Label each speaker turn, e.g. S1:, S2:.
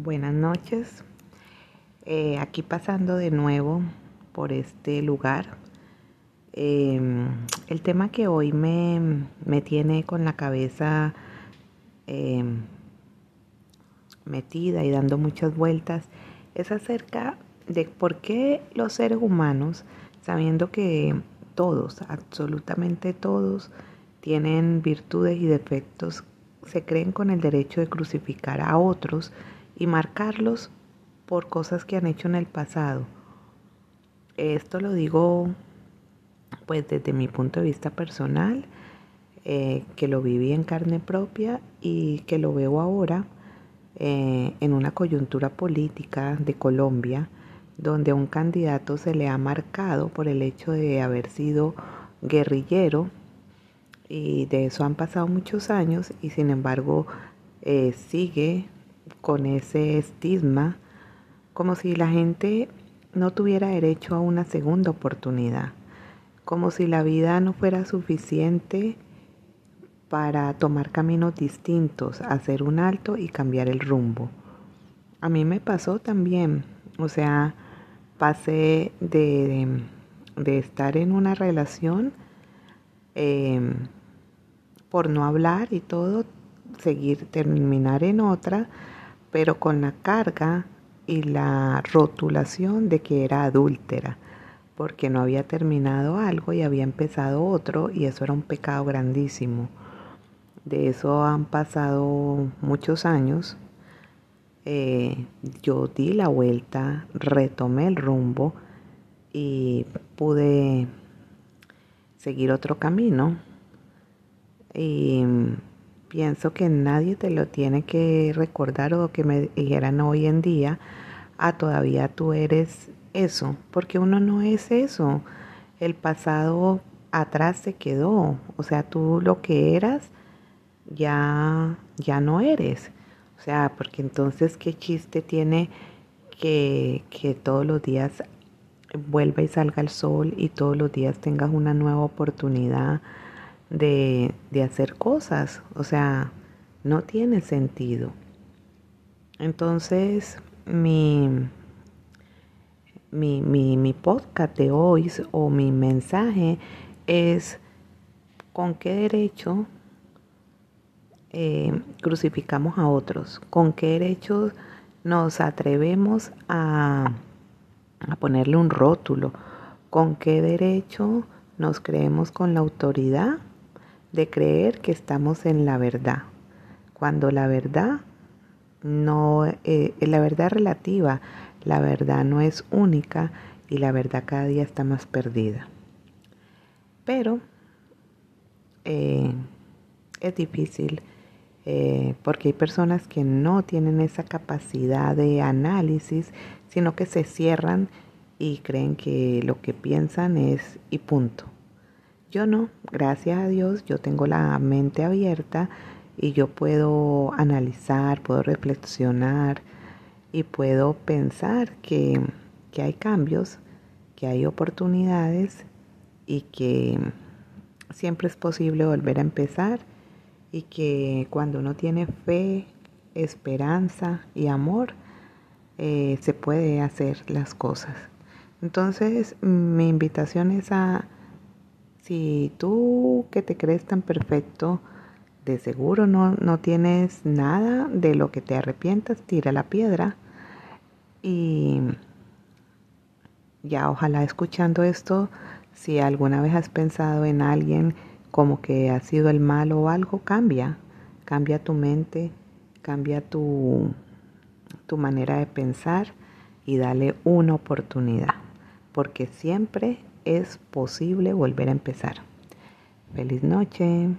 S1: Buenas noches. Eh, aquí pasando de nuevo por este lugar. Em, el tema que hoy me, tiene con la cabeza em, metida y dando muchas vueltas es acerca de por qué los seres humanos, sabiendo que todos, absolutamente todos, tienen virtudes y defectos, se creen con el derecho de crucificar a otros y marcarlos por cosas que han hecho en el pasado. Esto lo digo pues desde mi punto de vista personal, eh, que lo viví en carne propia y que lo veo ahora eh, en una coyuntura política de Colombia, donde a un candidato se le ha marcado por el hecho de haber sido guerrillero y de eso han pasado muchos años y sin embargo eh, sigue con ese estigma, como si la gente no tuviera derecho a una segunda oportunidad, como si la vida no fuera suficiente para tomar caminos distintos, hacer un alto y cambiar el rumbo. A mí me pasó también, o sea, pasé de, de estar en una relación em, por no hablar y todo, seguir, terminar en otra, pero con la carga y la rotulación de que era adúltera, porque no había terminado algo y había empezado otro y eso era un pecado grandísimo. De eso han pasado muchos años. Eh, yo di la vuelta, retomé el rumbo y pude seguir otro camino. Y pienso que nadie te lo tiene que recordar o que me dijeran hoy en día, ah, todavía tú eres eso, porque uno no es eso. El pasado atrás se quedó, o sea, tú lo que eras ya ya no eres. O sea, porque entonces qué chiste tiene que, que todos los días vuelva y salga el sol y todos los días tengas una nueva oportunidad de, hacer cosas. O sea, no tiene sentido. Entonces, mi, mi, mi, podcast de hoy o mi mensaje es con qué derecho eh, crucificamos a otros, con qué derecho nos atrevemos a, a ponerle un rótulo, con qué derecho nos creemos con la autoridad de creer que estamos en la verdad, cuando la verdad no, eh, la verdad relativa, la verdad no es única y la verdad cada día está más perdida. Pero eh, es difícil eh, porque hay personas que no tienen esa capacidad de análisis, sino que se cierran y creen que lo que piensan es y punto. Yo no, gracias a Dios, yo tengo la mente abierta y yo puedo analizar, puedo reflexionar y puedo pensar que, que hay cambios, que hay oportunidades y que siempre es posible volver a empezar y que cuando uno tiene fe, esperanza y amor, eh, se puede hacer las cosas. Entonces mi invitación es a si tú que te crees tan perfecto, de seguro no, no tienes nada de lo que te arrepientas, tira la piedra. Y ya ojalá escuchando esto, si alguna vez has pensado en alguien como que ha sido el malo o algo, cambia, cambia tu mente, cambia tu, tu manera de pensar y dale una oportunidad, porque siempre es posible volver a empezar. Feliz noche.